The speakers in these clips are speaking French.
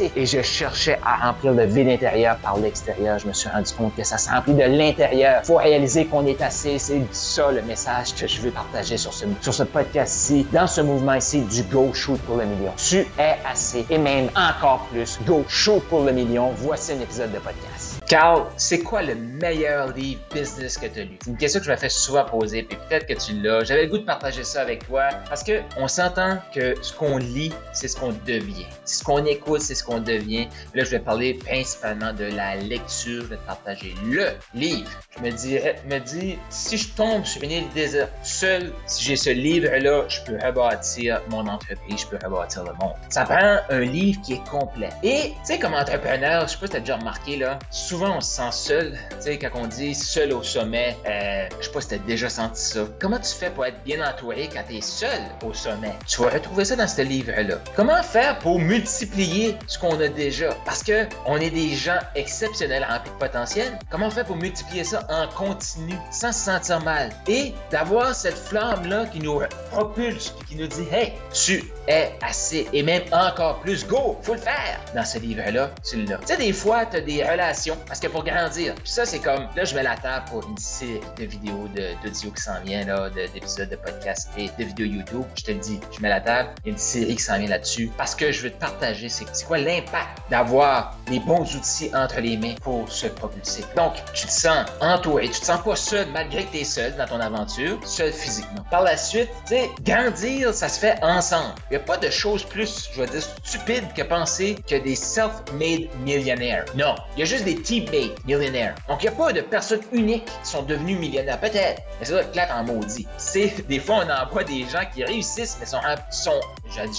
Et je cherchais à remplir le vide intérieur par l'extérieur. Je me suis rendu compte que ça se remplit de l'intérieur. Faut réaliser qu'on est assez. C'est ça le message que je veux partager sur ce, sur ce podcast-ci, dans ce mouvement ici du Go Shoot pour le million. Tu es assez et même encore plus. Go Shoot pour le million. Voici un épisode de podcast. Carl, c'est quoi le meilleur livre business que tu as lu? C'est une question que je me fais souvent poser, puis peut-être que tu l'as. J'avais le goût de partager ça avec toi parce que on s'entend que ce qu'on lit, c'est ce qu'on devient. Ce qu'on écoute, c'est ce qu'on devient. Là, je vais parler principalement de la lecture. Je vais partager le livre. Je me dirais, me dis, si je tombe sur une île déserte seul, si j'ai ce livre-là, je peux rebâtir mon entreprise, je peux rebâtir le monde. Ça prend un livre qui est complet. Et, tu sais, comme entrepreneur, je sais pas si tu as déjà remarqué, là, souvent on se sent seul. Tu sais, quand on dit seul au sommet, euh, je sais pas si t'as déjà senti ça. Comment tu fais pour être bien entouré quand tu es seul au sommet? Tu vas retrouver ça dans ce livre-là. Comment faire pour multiplier ce qu'on a déjà? Parce que on est des gens exceptionnels remplis de potentiel. Comment faire pour multiplier ça en continu sans se sentir mal? Et d'avoir cette flamme-là qui nous propulse, qui nous dit, hey, tu es assez et même encore plus, go, faut le faire. Dans ce livre-là, tu l'as. Tu sais, des fois, tu as des relations parce que pour grandir, puis ça, c'est comme, là, je mets la table pour une série de vidéos d'audio qui s'en vient, là, d'épisodes de, podcast et de vidéos YouTube. Je te le dis, je mets la table, il y a une série qui s'en vient là-dessus parce que je veux te partager c'est quoi l'impact d'avoir les bons outils entre les mains pour se propulser. Donc, tu te sens entouré, tu te sens pas seul malgré que tu es seul dans ton aventure, seul physiquement. Par la suite, tu sais, grandir, ça se fait ensemble. Il n'y a pas de chose plus, je vais dire, stupide que penser que des self-made millionnaires. Non, il y a juste des teammates millionnaires. Donc, il n'y a pas de personnes uniques qui sont devenues millionnaires. Peut-être, mais ça doit être clair en maudit. C'est, des fois, on envoie des gens qui réussissent, mais sont, sont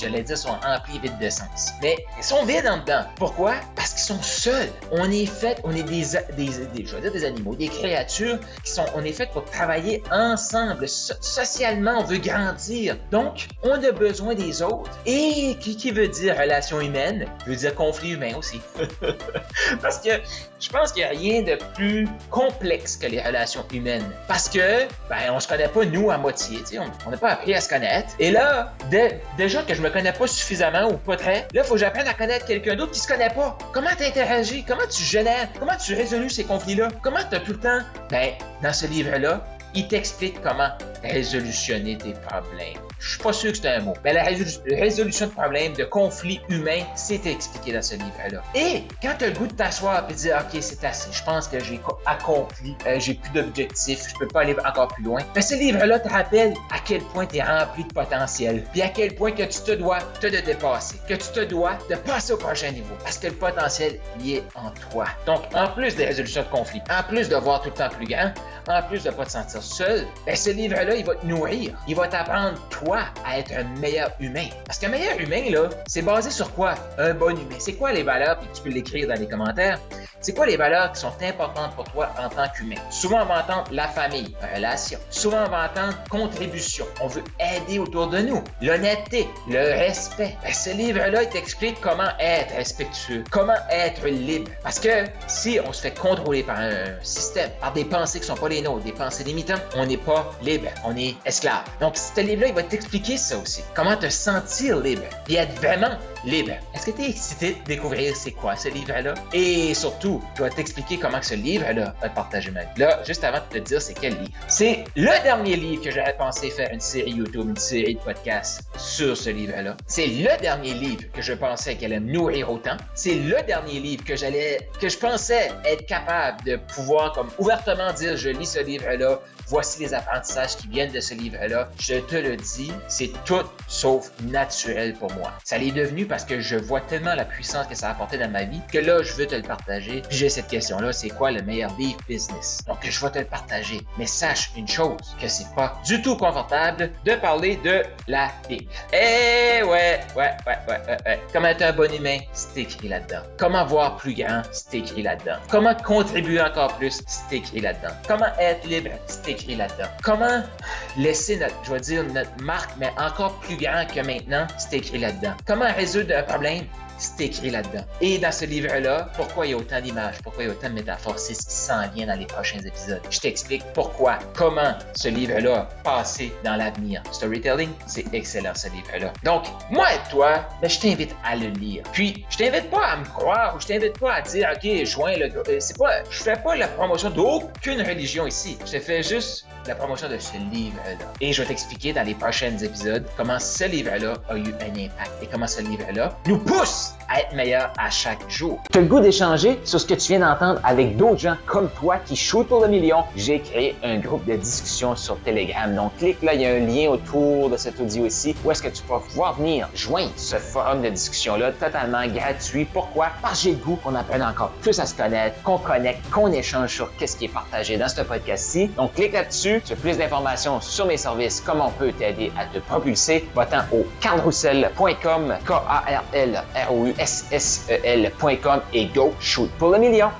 j'allais dire, sont remplis vides de sens. Mais ils sont vides en dedans. Pourquoi? Parce qu'ils sont seuls. On est fait, on est des, des, des, je veux dire des animaux, des créatures qui sont, on est fait pour travailler ensemble. socialement, on veut grandir. Donc, on a besoin des autres. Et qui, qui veut dire relation humaine, veut dire conflit humain aussi. Parce que je pense qu'il n'y a rien de plus complexe que les relations humaines. Parce que, ben, on se connaît pas nous à moitié, on n'a pas appris à se connaître. Et là, déjà que je me connais pas suffisamment ou pas très, là, il faut que j'apprenne à connaître quelqu'un d'autre qui se connaît pas. Comment tu interagis? Comment tu génères? Comment tu résolues ces conflits-là? Comment tu as tout le temps? Ben, dans ce livre-là, il t'explique comment résolutionner tes problèmes. Je suis pas sûr que c'est un mot. Mais la résolution de problèmes, de conflits humains, c'est expliqué dans ce livre-là. Et quand tu as le goût de t'asseoir et de dire, OK, c'est assez, je pense que j'ai accompli, euh, j'ai plus d'objectifs, je peux pas aller encore plus loin. Mais ce livre-là te rappelle à quel point tu es rempli de potentiel, puis à quel point que tu te dois te de dépasser, que tu te dois de passer au prochain niveau, parce que le potentiel y est en toi. Donc, en plus des résolutions de conflits, en plus de voir tout le temps plus grand, en plus de pas te sentir seul, ben ce livre-là, il va te nourrir. Il va t'apprendre, toi, à être un meilleur humain. Parce qu'un meilleur humain, là, c'est basé sur quoi? Un bon humain. C'est quoi les valeurs? Tu peux l'écrire dans les commentaires. C'est quoi les valeurs qui sont importantes pour toi en tant qu'humain? Souvent, on va entendre la famille, relation. Souvent, on va entendre contribution. On veut aider autour de nous. L'honnêteté, le respect. Ben, ce livre-là, il t'explique comment être respectueux, comment être libre. Parce que si on se fait contrôler par un système, par des pensées qui sont pas les nôtres, des pensées limitantes, on n'est pas libre, on est esclave. Donc, ce livre-là, il va t'expliquer ça aussi. Comment te sentir libre, et être vraiment libre. Est-ce que tu es excité de découvrir c'est quoi ce livre-là? Et surtout, je vais t'expliquer comment ce livre-là va te partager ma vie. Là, juste avant de te dire c'est quel livre. C'est le dernier livre que j'aurais pensé faire une série YouTube, une série de podcasts sur ce livre-là. C'est le dernier livre que je pensais qu'elle allait me nourrir autant. C'est le dernier livre que j'allais, que je pensais être capable de pouvoir comme ouvertement dire je lis ce livre-là, voici les apprentissages qui viennent de ce livre-là. Je te le dis, c'est tout sauf naturel pour moi. Ça l'est devenu parce que je vois tellement la puissance que ça a apporté dans ma vie que là, je veux te le partager. Puis j'ai cette question-là, c'est quoi le meilleur beef business? Donc, je vais te le partager. Mais sache une chose, que c'est pas du tout confortable de parler de la beef. Eh ouais, ouais, ouais, ouais, ouais, ouais. Comment être un bon humain? C'est écrit là-dedans. Comment voir plus grand? C'est écrit là-dedans. Comment contribuer encore plus? C'est écrit là-dedans. Comment être libre? C'est Comment laisser notre, je vais dire, notre marque, mais encore plus grand que maintenant? C'est écrit là-dedans? Comment résoudre un problème? C'est écrit là-dedans. Et dans ce livre-là, pourquoi il y a autant d'images, pourquoi il y a autant de métaphores, c'est ce qui s'en vient dans les prochains épisodes. Je t'explique pourquoi, comment ce livre-là a passé dans l'avenir. Storytelling, c'est excellent ce livre-là. Donc, moi et toi, ben, je t'invite à le lire. Puis, je t'invite pas à me croire ou je t'invite pas à dire, OK, joins le. Euh, c'est pas, je fais pas la promotion d'aucune religion ici. Je fais juste la promotion de ce livre-là. Et je vais t'expliquer dans les prochains épisodes comment ce livre-là a eu un impact et comment ce livre-là nous pousse être meilleur à. Tu as le goût d'échanger sur ce que tu viens d'entendre avec d'autres gens comme toi qui shootent pour le million? J'ai créé un groupe de discussion sur Telegram. Donc, clique là, il y a un lien autour de cet audio ici où est-ce que tu vas pouvoir venir joindre ce forum de discussion-là totalement gratuit. Pourquoi? Parce que j'ai le goût qu'on apprenne encore plus à se connaître, qu'on connecte, qu'on échange sur qu'est-ce qui est partagé dans ce podcast-ci. Donc, clique là-dessus. Tu as plus d'informations sur mes services, comment on peut t'aider à te propulser. Va-t'en au carlroussel.com, K-A-R-L-R-O-U ssel.com et go shoot pour le million.